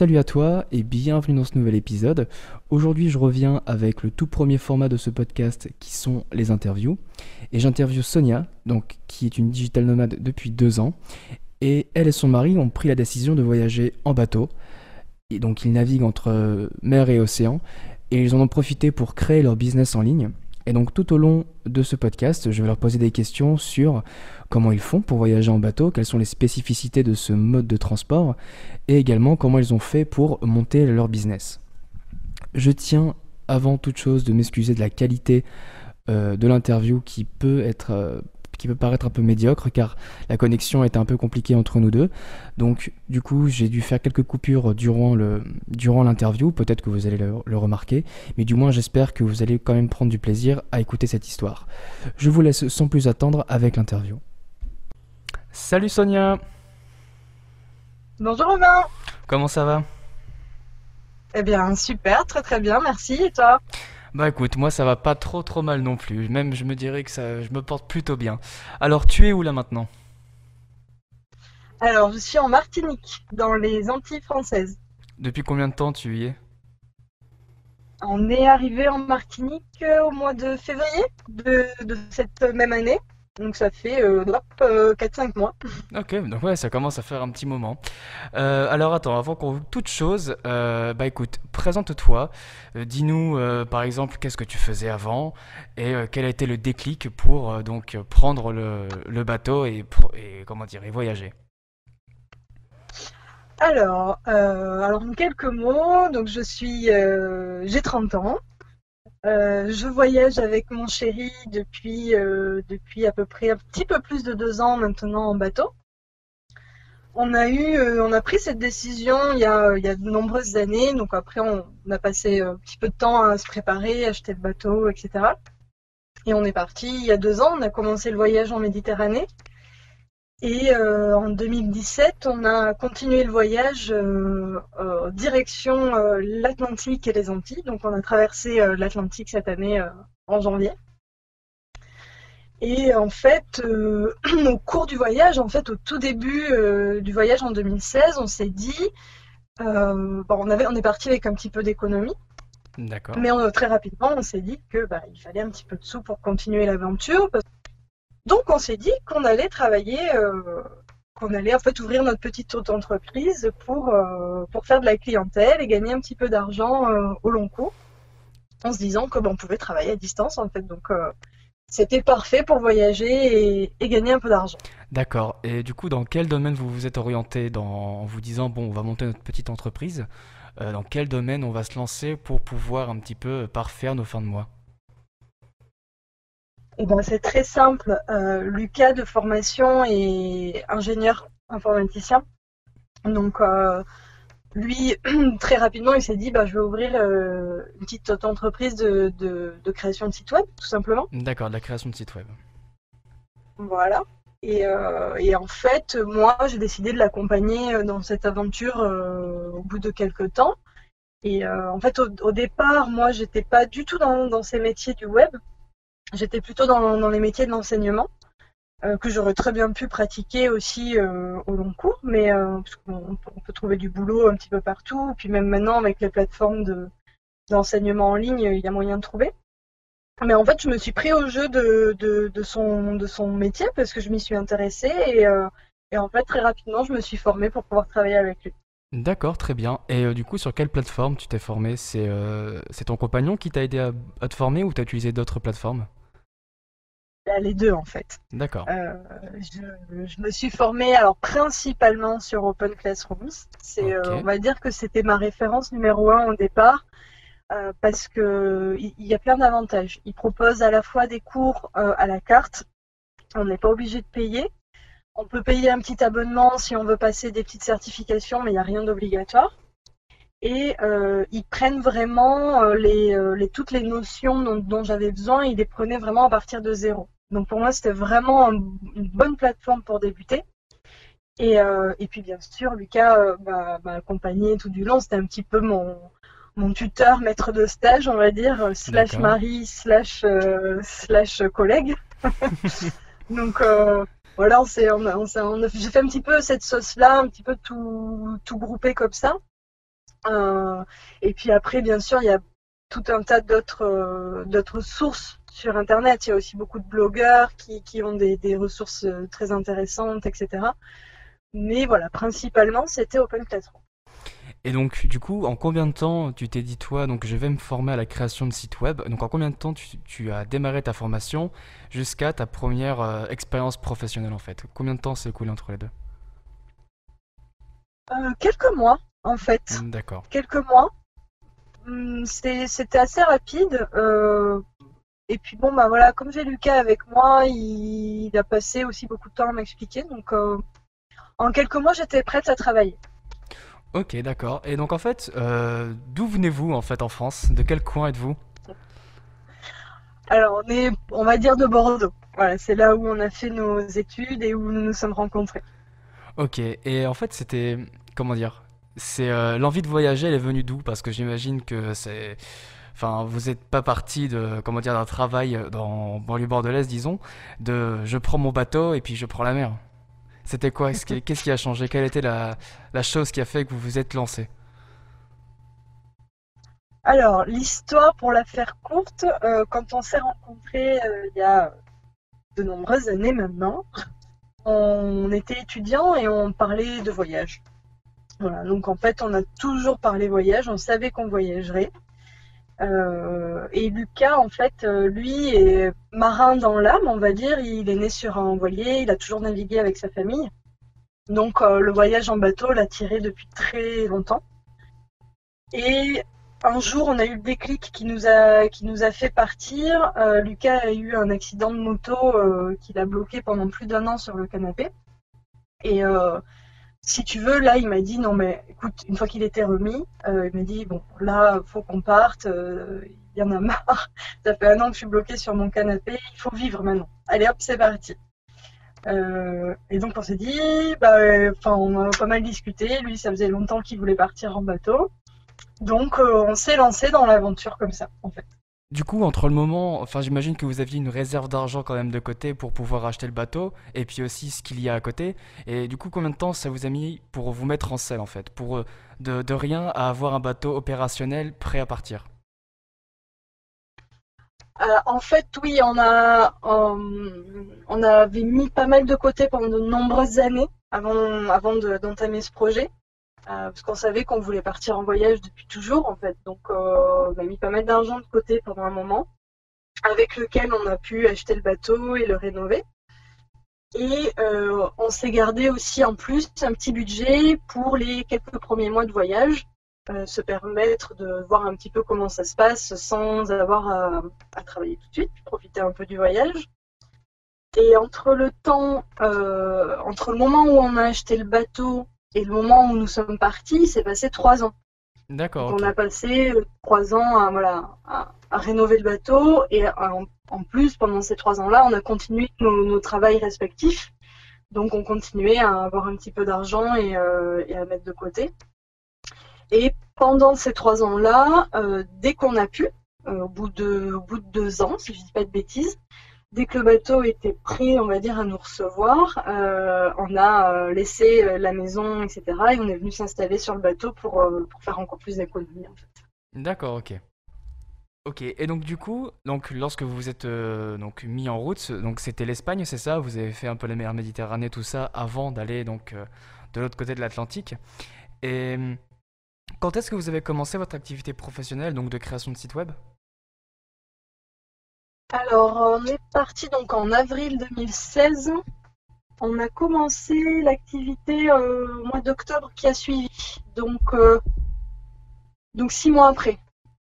Salut à toi et bienvenue dans ce nouvel épisode. Aujourd'hui je reviens avec le tout premier format de ce podcast qui sont les interviews. Et j'interviewe Sonia, donc, qui est une digital nomade depuis deux ans. Et elle et son mari ont pris la décision de voyager en bateau. Et donc ils naviguent entre mer et océan. Et ils en ont profité pour créer leur business en ligne. Et donc tout au long de ce podcast, je vais leur poser des questions sur comment ils font pour voyager en bateau, quelles sont les spécificités de ce mode de transport, et également comment ils ont fait pour monter leur business. Je tiens avant toute chose de m'excuser de la qualité euh, de l'interview qui peut être euh, qui peut paraître un peu médiocre car la connexion était un peu compliquée entre nous deux. Donc du coup j'ai dû faire quelques coupures durant le durant l'interview, peut-être que vous allez le, remarquer, mais du moins j'espère que vous allez quand même prendre du plaisir à écouter cette histoire. Je vous laisse sans plus attendre avec l'interview. Salut Sonia Bonjour Romain Comment ça va? Eh bien super, très très bien, merci et toi? Bah écoute, moi ça va pas trop trop mal non plus. Même je me dirais que ça, je me porte plutôt bien. Alors tu es où là maintenant? Alors je suis en Martinique, dans les Antilles françaises. Depuis combien de temps tu y es? On est arrivé en Martinique euh, au mois de février de cette même année. Donc ça fait euh, 4-5 euh, mois. Ok, donc ouais, ça commence à faire un petit moment. Euh, alors attends, avant qu'on toute chose, euh, bah écoute, présente-toi, dis-nous par exemple qu'est-ce que tu faisais avant et quel a été le déclic pour donc prendre le, le bateau et, et, comment dire et voyager? Alors, alors en quelques mots, donc je suis, j'ai 30 ans. Euh, je voyage avec mon chéri depuis, euh, depuis à peu près un petit peu plus de deux ans maintenant en bateau. On a eu, euh, on a pris cette décision il y a, il y a de nombreuses années. Donc après, on, a passé un petit peu de temps à se préparer, acheter le bateau, etc. Et on est parti il y a deux ans. On a commencé le voyage en Méditerranée. Et euh, en 2017, on a continué le voyage euh, euh direction euh, l'Atlantique et les Antilles. Donc on a traversé l'Atlantique cette année en janvier. Et en fait, au cours du voyage, en fait, au tout début du voyage en 2016, on s'est dit, bon, on, avait, on est parti avec un petit peu d'économie. D'accord. Mais très rapidement, on s'est dit que bah, il fallait un petit peu de sous pour continuer l'aventure. Donc on s'est dit qu'on allait travailler, euh, qu'on allait en fait ouvrir notre petite entreprise pour, euh, pour faire de la clientèle et gagner un petit peu d'argent euh, au long cours, en se disant que on pouvait travailler à distance en fait. Donc c'était parfait pour voyager et, gagner un peu d'argent. D'accord. Et du coup, dans quel domaine vous vous êtes orienté dans, en vous disant bon, on va monter notre petite entreprise Dans quel domaine on va se lancer pour pouvoir un petit peu parfaire nos fins de mois? Eh ben, c'est très simple. Euh, Lucas de formation est ingénieur informaticien. Donc euh, lui, très rapidement, il s'est dit bah, je vais ouvrir euh, une petite entreprise de, création de site web, tout simplement. D'accord, de la création de site web. Voilà. Et, en fait, moi, j'ai décidé de l'accompagner dans cette aventure au bout de quelques temps. Et en fait, au, départ, moi, j'étais pas du tout dans ces métiers du web. J'étais plutôt dans, les métiers de l'enseignement, euh, que j'aurais très bien pu pratiquer aussi euh, au long cours, mais euh, on, peut trouver du boulot un petit peu partout, puis même maintenant avec les plateformes de, d'enseignement en ligne, il y a moyen de trouver. Mais en fait, je me suis pris au jeu de, son, de son métier parce que je m'y suis intéressée et, en fait, très rapidement, je me suis formée pour pouvoir travailler avec lui. D'accord, très bien. Et du coup, sur quelle plateforme tu t'es formé C'est c'est ton compagnon qui t'a aidé à, à te former ou tu as utilisé d'autres plateformes? Les deux en fait. D'accord. Euh, je, me suis formée alors principalement sur Open Classrooms. C'est, euh, on va dire que c'était ma référence numéro un au départ euh, parce que il y, a plein d'avantages. Il propose à la fois des cours à la carte. On n'est pas obligé de payer. On peut payer un petit abonnement si on veut passer des petites certifications, mais il n'y a rien d'obligatoire. Et ils prennent vraiment les, toutes les notions dont, dont j'avais besoin, ils les prenaient vraiment à partir de zéro. Donc pour moi, c'était vraiment une bonne plateforme pour débuter. Et, euh, et puis bien sûr, Lucas euh, m'a accompagné tout du long. C'était un petit peu mon, mon tuteur, maître de stage, on va dire, euh, slash mari, slash, slash collègue. Donc voilà, on s'est, on, on, j'ai fait un petit peu cette sauce-là, un petit peu tout, tout groupé comme ça. Et puis après, bien sûr, il y a tout un tas d'autres d'autres sources sur Internet. Il y a aussi beaucoup de blogueurs qui, qui ont des, des, ressources très intéressantes, etc. Mais voilà, principalement, c'était Open Classroom. Et donc, du coup, en combien de temps tu t'es dit, toi, donc je vais me former à la création de sites web Donc, en combien de temps tu, as démarré ta formation jusqu'à ta première euh, expérience professionnelle, en fait? Combien de temps s'est écoulé entre les deux? Euh, Quelques mois, en fait. Hmm, d'accord. Quelques mois. Hmm, c'était assez rapide. Euh, et puis, bon, bah voilà, comme j'ai Lucas avec moi, il, a passé aussi beaucoup de temps à m'expliquer. Donc, en quelques mois, j'étais prête à travailler. Ok, d'accord. Et donc en fait, euh, d'où venez-vous en fait en France? De quel coin êtes-vous? Alors on est, on va dire de Bordeaux. Voilà, c'est là où on a fait nos études et où nous nous sommes rencontrés. Ok. Et en fait, c'était comment dire? C'est euh, l'envie de voyager, elle est venue d'où? Parce que j'imagine que c'est, enfin, vous n'êtes pas parti de comment dire d'un travail dans banlieue bordelaise, disons, de je prends mon bateau et puis je prends la mer. C'était quoi? Qu'est-ce qui a changé? Quelle était la, chose qui a fait que vous vous êtes lancé? Alors, l'histoire, pour la faire courte, euh, quand on s'est rencontrés euh, il y a de nombreuses années maintenant, on était étudiants et on parlait de voyage. Donc en fait, on a toujours parlé voyage, on savait qu'on voyagerait. Euh, et Lucas, en fait, euh, lui est marin dans l'âme, on va dire. Il est né sur un voilier, il a toujours navigué avec sa famille. Donc euh, le voyage en bateau l'a tiré depuis très longtemps. Et un jour, on a eu le déclic qui nous a, qui nous a fait partir. Lucas a eu un accident de moto qui l'a bloqué pendant plus d'un an sur le canapé. Et si tu veux, là, il m'a dit non, mais écoute, une fois qu'il était remis, euh, il m'a dit bon, là, faut qu'on parte. Euh, il y en a marre. Ça fait un an que je suis bloquée sur mon canapé. Il faut vivre maintenant. Allez, hop, c'est parti. Euh, et donc on s'est dit, bah, on a pas mal discuté. Lui, ça faisait longtemps qu'il voulait partir en bateau. Donc on s'est lancé dans l'aventure comme ça, en fait. Du coup, entre le moment, enfin, j'imagine que vous aviez une réserve d'argent quand même de côté pour pouvoir acheter le bateau, et puis aussi ce qu'il y a à côté. Et du coup, combien de temps ça vous a mis pour vous mettre en selle en fait, pour euh, de, rien à avoir un bateau opérationnel prêt à partir? Euh, En fait, oui, on a, on, avait mis pas mal de côté pendant de nombreuses années avant, avant d'entamer ce projet. Euh, parce qu'on savait qu'on voulait partir en voyage depuis toujours en fait. Donc euh, on a mis pas mal d'argent de côté pendant un moment, avec lequel on a pu acheter le bateau et le rénover. Et euh, on s'est gardé aussi en plus un petit budget pour les quelques premiers mois de voyage, se permettre de voir un petit peu comment ça se passe sans avoir à, à travailler tout de suite, profiter un peu du voyage. Et entre le temps, entre le moment où on a acheté le bateau et le moment où nous sommes partis, c'est passé trois ans. D'accord. On a passé euh, trois ans à, voilà, à, rénover le bateau et en, plus, pendant ces trois ans-là, on a continué nos, nos travails respectifs. Donc on continuait à avoir un petit peu d'argent et, euh, et, à mettre de côté. Et pendant ces trois ans-là, euh, dès qu'on a pu, au, bout de, au bout de deux ans, si je ne dis pas de bêtises, dès que le bateau était prêt, on va dire, à nous recevoir, euh, on a euh, laissé euh, la maison, etc. Et on est venu s'installer sur le bateau pour, faire encore plus d'économies, en fait. D'accord, ok. Ok, et donc du coup, donc lorsque vous vous êtes donc mis en route, c'était l'Espagne, c'est ça? Vous avez fait un peu la mer Méditerranée, tout ça, avant d'aller donc de l'autre côté de l'Atlantique. Et quand est-ce que vous avez commencé votre activité professionnelle, donc de création de site web? Alors, on est parti donc en avril 2016. On a commencé l'activité euh, au mois d'octobre qui a suivi, donc, euh, donc six mois après.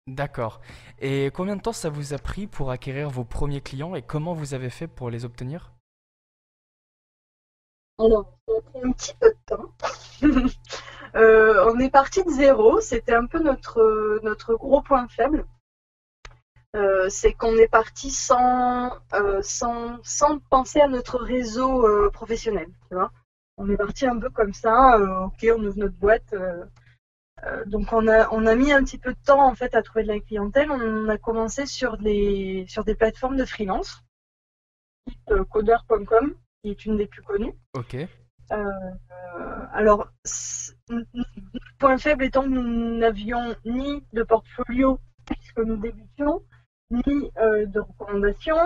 D'accord. Et combien de temps ça vous a pris pour acquérir vos premiers clients et comment vous avez fait pour les obtenir? Alors, ça a pris un petit peu de temps. Euh, on est parti de zéro, c'était un peu notre, notre gros point faible. Euh, c'est qu'on est parti sans, euh, sans, sans, penser à notre réseau euh, professionnel. Tu vois on est parti un peu comme ça, ok, on ouvre notre boîte. donc on a, on a mis un petit peu de temps en fait à trouver de la clientèle. On a commencé sur des, sur des plateformes de freelance, type coder.com, qui est une des plus connues. Ok. alors, point faible étant que nous n'avions ni de portfolio puisque nous débutions, ni de recommandations,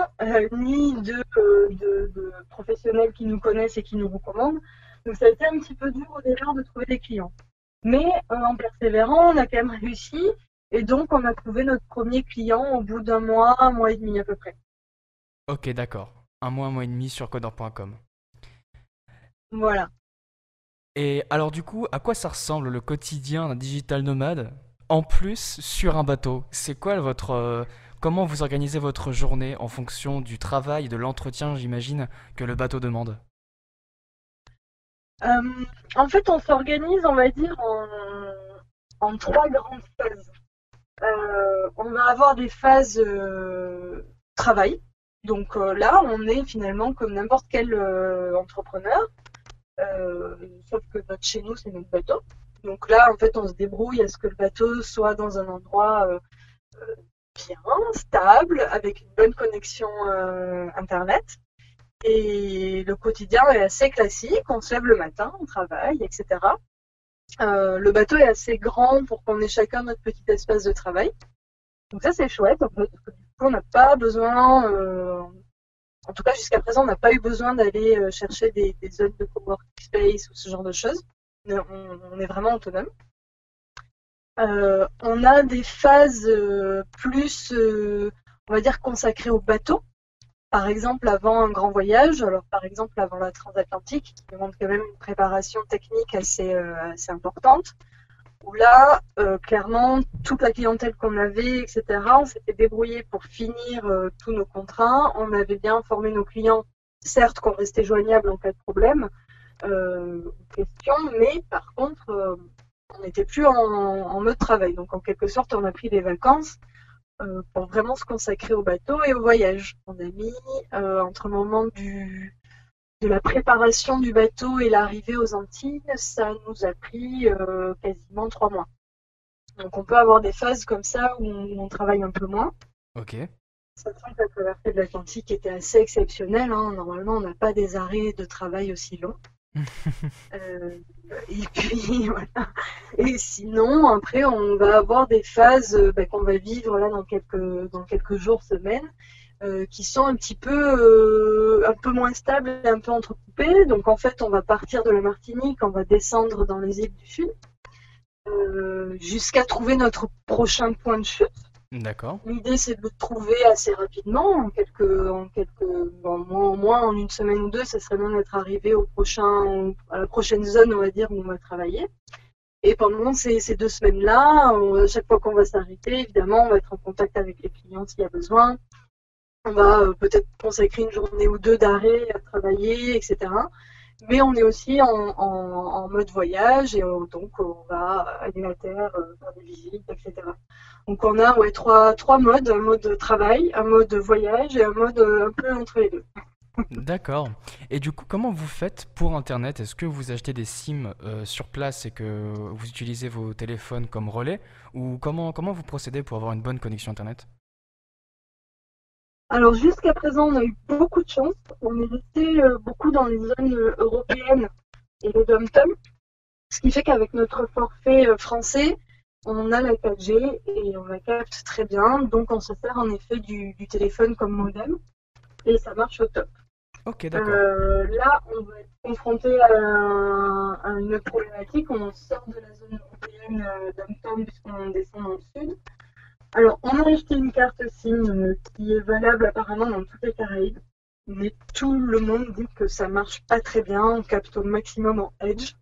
ni de, de, professionnels qui nous connaissent et qui nous recommandent. Donc ça a été un petit peu dur au départ de trouver des clients. Mais en persévérant, on a quand même réussi et donc, on a trouvé notre premier client au bout d'un mois, un mois et demi à peu près. Ok, d'accord. Un mois, un mois et demi sur codeur.com. Voilà. Et alors du coup, à quoi ça ressemble le quotidien d'un digital nomade en plus sur un bateau? C'est quoi votre euh, comment vous organisez votre journée en fonction du travail, de l'entretien, j'imagine que le bateau demande? Euh, En fait, on s'organise, on va dire, en trois grandes phases. Euh, on va avoir des phases euh, travail. Donc là, on est finalement comme n'importe quel entrepreneur, sauf que notre chez nous, c'est notre bateau. Donc là, en fait, on se débrouille à ce que le bateau soit dans un endroit bien, stable, avec une bonne connexion Internet. Et le quotidien est assez classique. On se lève le matin, on travaille, etc. Euh, le bateau est assez grand pour qu'on ait chacun notre petit espace de travail. Donc ça c'est chouette, coup on n'a pas besoin, euh, en tout cas jusqu'à présent on n'a pas eu besoin d'aller euh, chercher des, zones de coworking space ou ce genre de choses. On, est vraiment autonome. On a des phases plus, on va dire, consacrées au bateau par exemple avant un grand voyage, alors par exemple avant la transatlantique, qui demande quand même une préparation technique assez, euh, importante, où là, euh, clairement, toute la clientèle qu'on avait, etc., on s'était débrouillé pour finir euh, tous nos contrats. On avait bien informé nos clients, certes qu'on restait joignable en cas de problème, question, mais par contre, on n'était plus en, en, mode travail. Donc en quelque sorte, on a pris des vacances euh, pour vraiment se consacrer au bateau et au voyage. On a mis euh, entre le moment du, de la préparation du bateau et l'arrivée aux Antilles, ça nous a pris euh, quasiment trois mois. Donc on peut avoir des phases comme ça où on, travaille un peu moins. Ok. Sachant que la traversée de l'Atlantique était assez exceptionnelle. Hein. Normalement, on n'a pas des arrêts de travail aussi longs. Euh, et puis voilà. Et sinon, après, on va avoir des phases euh, bah, qu'on va vivre là dans quelques dans quelques jours, semaines, euh, qui sont un petit peu un peu moins stables un peu entrecoupées. Donc en fait, on va partir de la Martinique, on va descendre dans les îles du Sud, jusqu'à trouver notre prochain point de chute. D'accord. L'idée, c'est de le trouver assez rapidement, en quelques, en quelques, bon, moins, en une semaine ou deux, ça serait bien d'être arrivé au prochain, à la prochaine zone, on va dire, où on va travailler. Et pendant ces, deux semaines-là, à chaque fois qu'on va s'arrêter, évidemment, on va être en contact avec les clients s'il y a besoin. On va euh, peut-être consacrer une journée ou deux d'arrêt à travailler, etc. Mais on est aussi en, en, mode voyage et euh, donc on va aller à terre, euh, faire des visites, etc. Donc on a ouais, trois, trois modes, un mode travail, un mode voyage et un mode euh, un peu entre les deux. D'accord. Et du coup, comment vous faites pour Internet? Est-ce que vous achetez des SIM sur place et que vous utilisez vos téléphones comme relais? Ou comment, comment vous procédez pour avoir une bonne connexion Internet? Alors jusqu'à présent, on a eu beaucoup de chance. On est resté euh, beaucoup dans les zones euh, européennes et les dom ce qui fait qu'avec notre forfait euh, français, on a la 4G et on la capte très bien. Donc on se sert en effet du, téléphone comme modem et ça marche au top. Ok, d'accord. là, on va être confronté à, une problématique. On sort de la zone européenne dom puisqu'on descend dans le sud. Alors, on a acheté une carte SIM euh, qui est valable apparemment dans toutes les Caraïbes, mais tout le monde dit que ça marche pas très bien, on capte au maximum en Edge.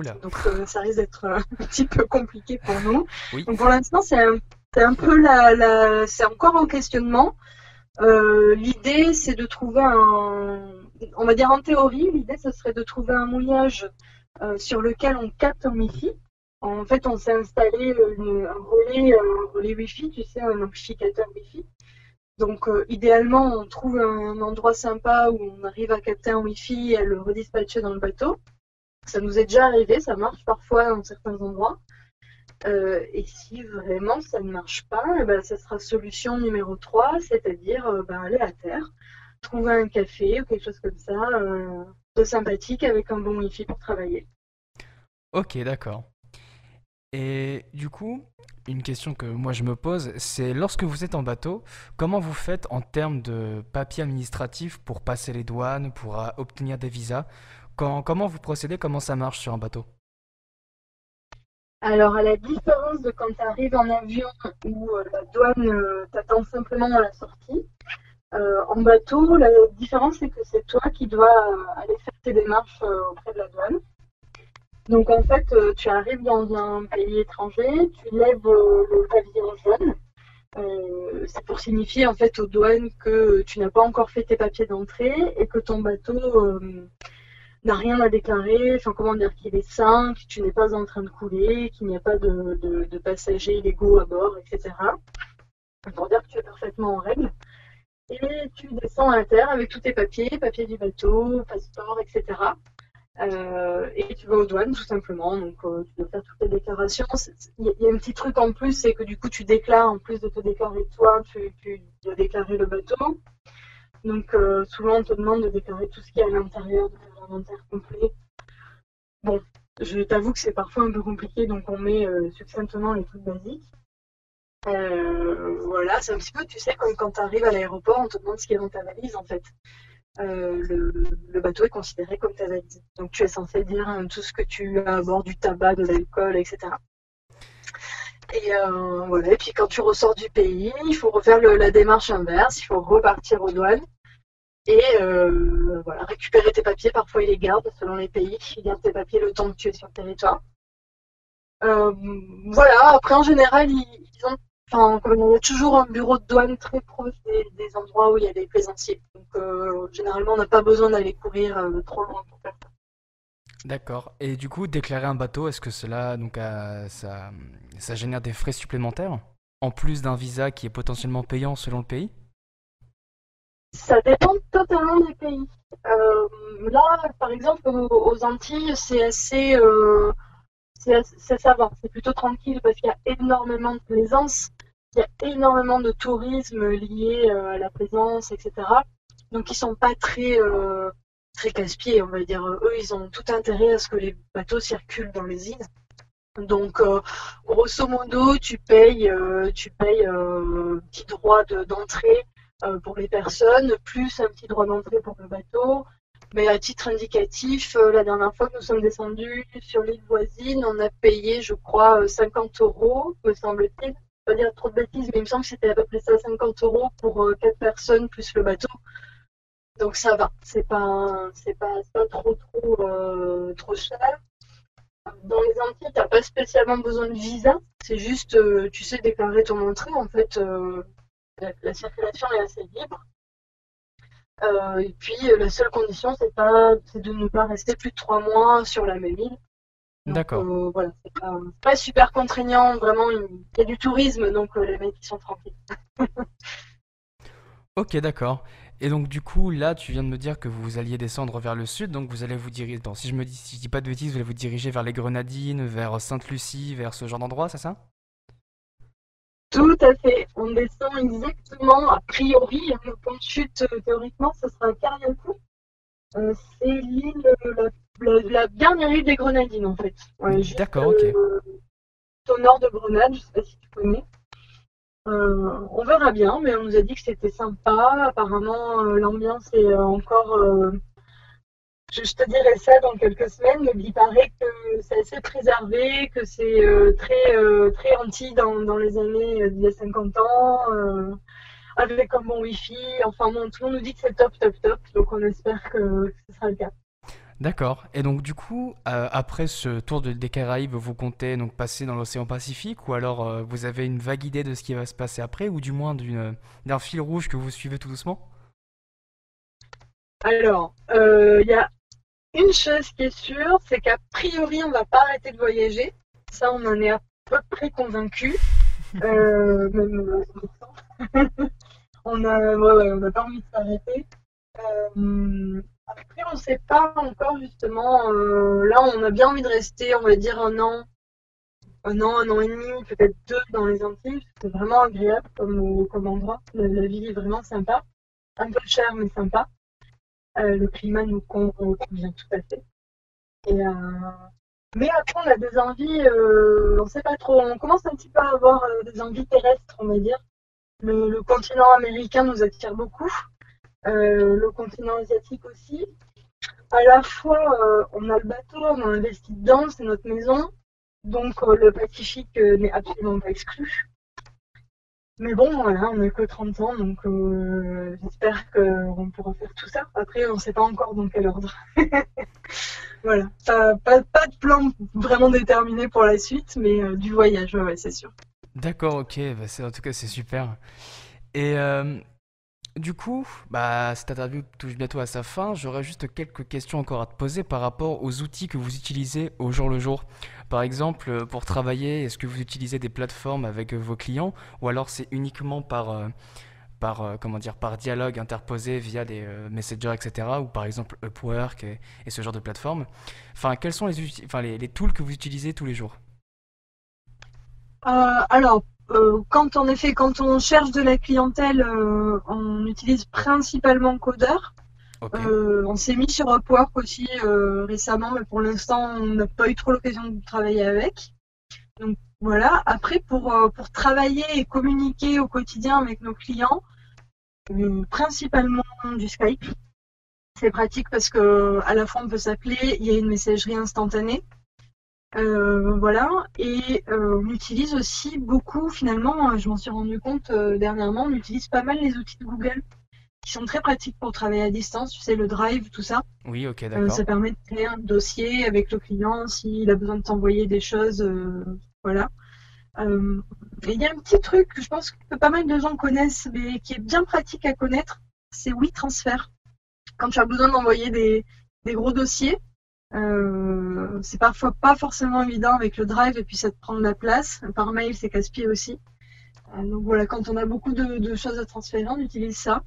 Oula. Donc euh, ça risque d'être euh, un petit peu compliqué pour nous. Donc pour l'instant, c'est un, peu la, c'est encore en questionnement. l'idée, c'est de trouver un, on va dire en théorie, l'idée, ce serait de trouver un mouillage sur lequel on capte en Wi-Fi en fait, on s'est installé un relais, un relais Wi-Fi, tu sais, un amplificateur Wi-Fi. Donc, euh, idéalement, on trouve un endroit sympa où on arrive à capter un Wi-Fi et à le redispatcher dans le bateau. Ça nous est déjà arrivé, ça marche parfois dans certains endroits. Euh, et si vraiment ça ne marche pas, eh ben, ça sera solution numéro 3, c'est-à-dire euh, ben, aller à terre, trouver un café ou quelque chose comme ça, plutôt sympathique avec un bon wifi pour travailler. Ok, d'accord. Et du coup, une question que moi je me pose, c'est lorsque vous êtes en bateau, comment vous faites en termes de papiers administratifs pour passer les douanes, pour euh, obtenir des visas? Comment vous procédez Comment ça marche sur un bateau? Alors, à la différence de quand tu arrives en avion où euh, la douane euh, t'attend simplement à la sortie, en bateau, la différence c'est que c'est toi qui dois aller faire tes démarches auprès de la douane. Donc en fait, euh, tu arrives dans un pays étranger, tu lèves euh, le pavillon jaune. Euh, c'est pour signifier en fait aux douanes que tu n'as pas encore fait tes papiers d'entrée et que ton bateau n'a rien à déclarer, enfin comment dire, qu'il est sain, que tu n'es pas en train de couler, qu'il n'y a pas de, passagers illégaux à bord, etc. Pour dire que tu es parfaitement en règle. Et tu descends à terre avec tous tes papiers, papiers du bateau, passeport, etc. Euh, et tu vas aux douanes tout simplement. Donc euh, tu dois faire toutes les déclarations. Il y, a un petit truc en plus, c'est que du coup tu déclares, en plus de te déclarer toi, tu, dois déclarer le bateau. Donc euh, souvent on te demande de déclarer tout ce qui est à l'intérieur de complet. Bon, je t'avoue que c'est parfois un peu compliqué, donc on met succinctement les trucs basiques. voilà, c'est un petit peu, tu sais, comme quand tu arrives à l'aéroport, on te demande ce qui est dans ta valise en fait. Euh, le, bateau est considéré comme ta valise. Donc tu es censé dire hein, tout ce que tu as à bord, du tabac, de l'alcool, etc. Et euh, voilà. Et puis quand tu ressors du pays, il faut refaire la démarche inverse, il faut repartir aux douanes et euh, voilà, récupérer tes papiers. Parfois ils les gardent selon les pays, ils gardent tes papiers le temps que tu es sur le territoire. voilà. Après en général, ils, ont Enfin, il y a toujours un bureau de douane très proche des, endroits où il y a des plaisanciers. Donc, euh, généralement, on n'a pas besoin d'aller courir euh, trop loin pour faire ça. D'accord. Et du coup, déclarer un bateau, est-ce que cela donc, ça génère des frais supplémentaires En plus d'un visa qui est potentiellement payant selon le pays? Ça dépend totalement des pays. Euh, là, par exemple, aux Antilles, c'est assez. c'est ça va, c'est plutôt tranquille parce qu'il y a énormément de plaisance il y a énormément de tourisme lié euh, à la présence, etc. Donc ils sont pas très euh, très casse-pieds, on va dire. Eux, ils ont tout intérêt à ce que les bateaux circulent dans les îles. Donc, euh, grosso modo, tu payes, tu payes petit droit d'entrée pour les personnes, plus un petit droit d'entrée pour le bateau. Mais à titre indicatif, la dernière fois que nous sommes descendus sur l'île voisine, on a payé, je crois, 50 euros, me semble-t-il, pas dire trop de bêtises, mais il me semble que c'était à peu près ça, 50 euros pour euh, quatre 4 personnes plus le bateau. Donc ça va, c'est pas, c'est pas, pas trop trop euh, trop cher. Dans les Antilles, t'as pas spécialement besoin de visa, c'est juste, euh, tu sais déclarer ton entrée. En fait, la, circulation est assez libre. et puis la seule condition, c'est pas, de ne pas rester plus de 3 mois sur la même île. D'accord. Euh, voilà, c'est pas, super contraignant, vraiment, il y a du tourisme, donc euh, les mecs ils sont tranquilles. ok, d'accord. Et donc du coup, là, tu viens de me dire que vous alliez descendre vers le sud, donc vous allez vous diriger. si je me dis, si je dis pas de bêtises, vous allez vous diriger vers les Grenadines, vers Sainte-Lucie, vers ce genre d'endroit, c'est ça? À fait. On descend exactement, a priori, le point de chute euh, théoriquement, ce sera Cariaco. Euh, c'est l'île la, dernière île des Grenadines en fait. D'accord, ok. Euh, au nord de Grenade, je sais pas si tu connais. Euh, on verra bien, mais on nous a dit que c'était sympa. Apparemment, l'ambiance est encore. Je, te dirai ça dans quelques semaines, mais il paraît que c'est assez préservé, que c'est très, très anti dans, dans les années d'il y a 50 ans avec un bon wifi. Enfin bon, tout le monde nous dit que c'est top, top, top. Donc on espère que ce sera le cas. D'accord. Et donc du coup, euh, après ce tour de, des Caraïbes, vous comptez donc passer dans l'océan Pacifique ou alors euh, vous avez une vague idée de ce qui va se passer après ou du moins d'un fil rouge que vous suivez tout doucement? Alors, euh, il y a une chose qui est sûre, c'est qu'a priori on va pas arrêter de voyager. Ça, on en est à peu près convaincu. même on a, ouais, on n'a pas envie de s'arrêter. Euh, après, on ne sait pas encore justement. Euh, là, on a bien envie de rester, on va dire un an, un an, un an et demi, peut-être deux dans les Antilles. C'est vraiment agréable comme, comme endroit. La, vie est vraiment sympa. Un peu cher, mais sympa. Le climat nous convient tout à fait. Et, mais après, on a des envies, on ne sait pas trop, on commence un petit peu à avoir des envies terrestres, on va dire. Le, continent américain nous attire beaucoup, le continent asiatique aussi. À la fois, on a le bateau, on a investi dedans, c'est notre maison, donc le Pacifique n'est absolument pas exclu. Mais bon, voilà, on n'a que 30 ans, donc euh, j'espère qu'on pourra faire tout ça. Après, on ne sait pas encore dans quel ordre. voilà, pas, de plan vraiment déterminé pour la suite, mais euh, du voyage, ouais, c'est sûr. D'accord, ok, bah, en tout cas c'est super. Et euh, du coup, bah, cette interview touche bientôt à sa fin. J'aurais juste quelques questions encore à te poser par rapport aux outils que vous utilisez au jour le jour. Par exemple, euh, pour travailler, est-ce que vous utilisez des plateformes avec euh, vos clients ou alors c'est uniquement par, euh, par, comment dire, par dialogue interposé via des messengers, etc. ou par exemple Upwork et, ce genre de plateforme? Enfin, quels sont les, enfin, les, tools que vous utilisez tous les jours? Alors, quand en effet, quand on cherche de la clientèle, on utilise principalement Codeur. Euh, on s'est mis sur Upwork aussi euh, récemment, mais pour l'instant, on n'a pas eu trop l'occasion de travailler avec. Donc voilà. Après, pour, euh, pour travailler et communiquer au quotidien avec nos clients, principalement du Skype. C'est pratique parce que à la fois on peut s'appeler, il y a une messagerie instantanée. Voilà, et on utilise aussi beaucoup, finalement, je m'en suis rendu compte dernièrement, on utilise pas mal les outils de Google qui sont très pratiques pour travailler à distance. Tu sais, le drive, tout ça. Oui, ok, euh, d'accord. ça permet de créer un dossier avec le client s'il a besoin de t'envoyer des choses. Euh, voilà. Euh, il y a un petit truc que je pense que pas mal de gens connaissent, mais qui est bien pratique à connaître, c'est WeTransfer. Quand tu as besoin d'envoyer des, gros dossiers, c'est parfois pas forcément évident avec le drive et puis ça te prend de la place. Par mail, c'est casse-pied aussi. donc voilà, quand on a beaucoup de choses à transférer, on utilise ça.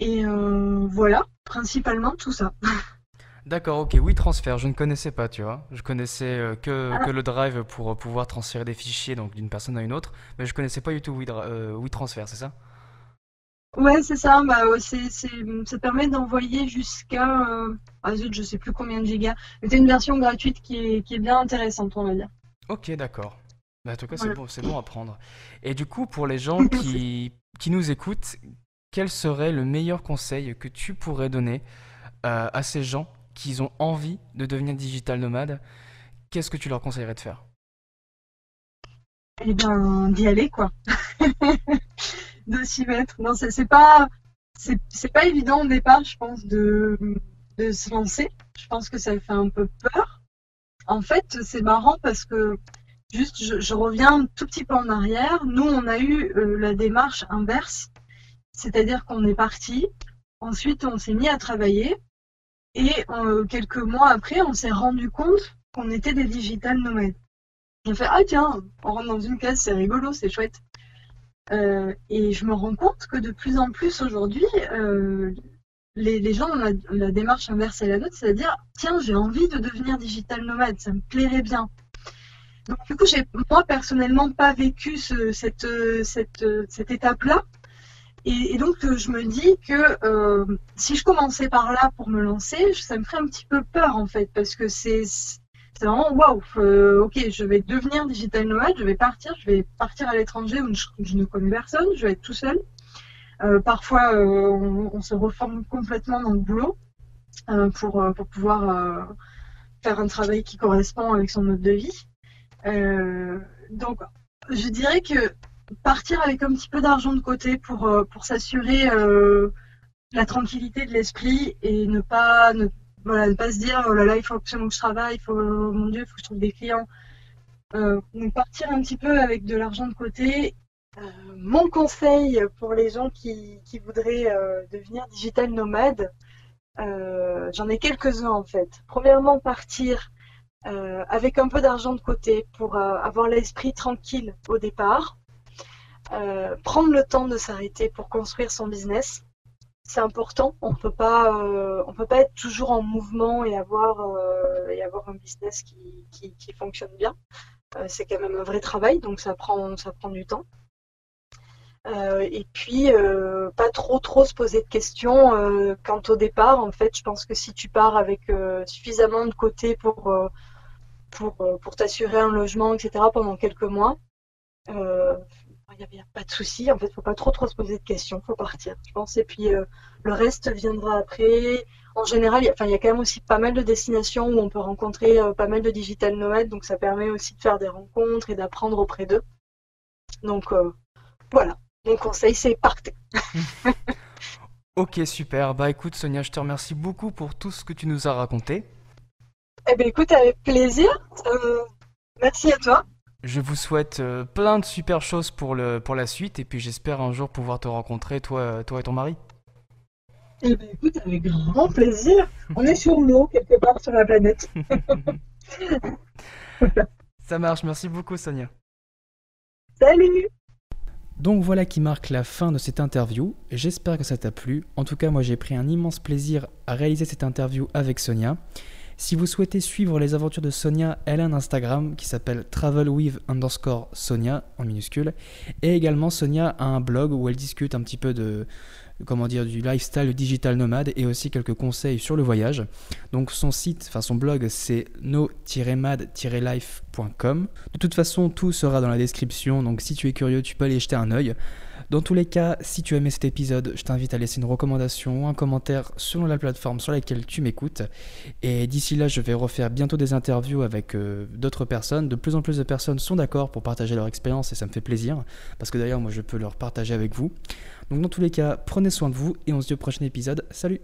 Et euh, voilà, principalement tout ça. D'accord, ok. Oui, transfert, je ne connaissais pas, tu vois. Je connaissais euh, que, ah. que, le Drive pour euh, pouvoir transférer des fichiers donc d'une personne à une autre, mais je connaissais pas du tout WeTransfer, c'est ça? Ouais, c'est ça. Bah, c'est, ça permet d'envoyer jusqu'à. ah zut, je sais plus combien de gigas. Mais c'est une version gratuite qui est, qui est bien intéressante, on va dire. Ok, d'accord. Bah, en tout cas, c'est bon, c'est bon à prendre. Et du coup, pour les gens qui, qui nous écoutent, quel serait le meilleur conseil que tu pourrais donner euh, à ces gens qui ont envie de devenir digital nomade Qu'est-ce que tu leur conseillerais de faire? Eh bien, d'y aller, quoi. de s'y mettre. Non, c'est pas, c'est pas évident au départ, je pense, de, de se lancer. Je pense que ça fait un peu peur. En fait, c'est marrant parce que juste, je, reviens un tout petit peu en arrière. Nous, on a eu euh, la démarche inverse c'est-à-dire qu'on est parti, ensuite on s'est mis à travailler et quelques mois après, on s'est rendu compte qu'on était des digital nomades. On fait ah tiens, on rentre dans une case, c'est rigolo, c'est chouette. Euh, et je me rends compte que de plus en plus aujourd'hui, euh, les, gens ont la, démarche inverse à la nôtre, c'est-à-dire tiens, j'ai envie de devenir digital nomade, ça me plairait bien. Donc du coup, j'ai moi personnellement pas vécu cette, cette étape-là, et, donc, je me dis que euh, si je commençais par là pour me lancer, ça me ferait un petit peu peur en fait, parce que c'est vraiment waouh, euh, ok, je vais devenir digital nomade, je vais partir, je vais partir à l'étranger où je, ne connais personne, je vais être tout seul. parfois, on, se reforme complètement dans le boulot pour, pour pouvoir faire un travail qui correspond avec son mode de vie. donc, je dirais que partir avec un petit peu d'argent de côté pour, euh, pour s'assurer euh, la tranquillité de l'esprit et ne pas, voilà, ne pas se dire oh là là, il faut que je travaille, il faut, oh mon Dieu, il faut que je trouve des clients. Euh, donc partir un petit peu avec de l'argent de côté. mon conseil pour les gens qui, qui voudraient devenir digital nomade, j'en ai quelques-uns en fait. Premièrement, partir avec un peu d'argent de côté pour avoir l'esprit tranquille au départ. Euh, prendre le temps de s'arrêter pour construire son business, c'est important. On peut pas, euh, peut pas être toujours en mouvement et avoir euh, un business qui, fonctionne bien. c'est quand même un vrai travail, donc ça prend du temps. et puis, pas trop trop se poser de questions quant au départ. En fait, je pense que si tu pars avec suffisamment de côté pour, pour t'assurer un logement, etc., pendant quelques mois, il n'y a, pas de souci. En fait, faut pas trop trop se poser de questions. faut partir, je pense. Et puis euh, le reste viendra après. En général, il y, a, y a quand même aussi pas mal de destinations où on peut rencontrer euh, pas mal de digital nomades. Donc ça permet aussi de faire des rencontres et d'apprendre auprès d'eux. Donc euh, voilà. Mon conseil, c'est partez. ok, super. Bah écoute, Sonia, je te remercie beaucoup pour tout ce que tu nous as raconté. Eh bien, écoute, avec plaisir. merci à toi. Je vous souhaite euh, plein de super choses pour, le, pour la suite et puis j'espère un jour pouvoir te rencontrer, toi, toi et ton mari. Eh bien, écoute, avec grand plaisir. On est sur l'eau, quelque part sur la planète. Ça marche, merci beaucoup Sonia. Salut donc voilà qui marque la fin de cette interview. J'espère que ça t'a plu. En tout cas, moi j'ai pris un immense plaisir à réaliser cette interview avec Sonia. Si vous souhaitez suivre les aventures de Sonia, elle a un Instagram qui s'appelle travelwith underscore Sonia en minuscule. Et également, Sonia a un blog où elle discute un petit peu de comment du lifestyle digital nomade et aussi quelques conseils sur le voyage. Donc son site, enfin son blog c'est no-mad-life.com. De toute façon, tout sera dans la description, donc si tu es curieux, tu peux aller jeter un œil. Dans tous les cas, si tu as aimé cet épisode, je t'invite à laisser une recommandation ou un commentaire selon la plateforme sur laquelle tu m'écoutes. Et d'ici là, je vais refaire bientôt des interviews avec euh, d'autres personnes. De plus en plus de personnes sont d'accord pour partager leur expérience et ça me fait plaisir. Parce que d'ailleurs, moi, je peux leur partager avec vous. Donc dans tous les cas, prenez soin de vous et on se dit au prochain épisode. Salut